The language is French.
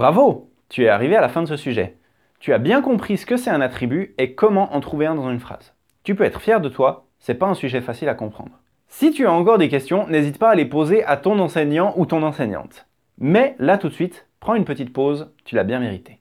Bravo Tu es arrivé à la fin de ce sujet. Tu as bien compris ce que c'est un attribut et comment en trouver un dans une phrase. Tu peux être fier de toi, c'est pas un sujet facile à comprendre. Si tu as encore des questions, n'hésite pas à les poser à ton enseignant ou ton enseignante. Mais là tout de suite, prends une petite pause, tu l'as bien mérité.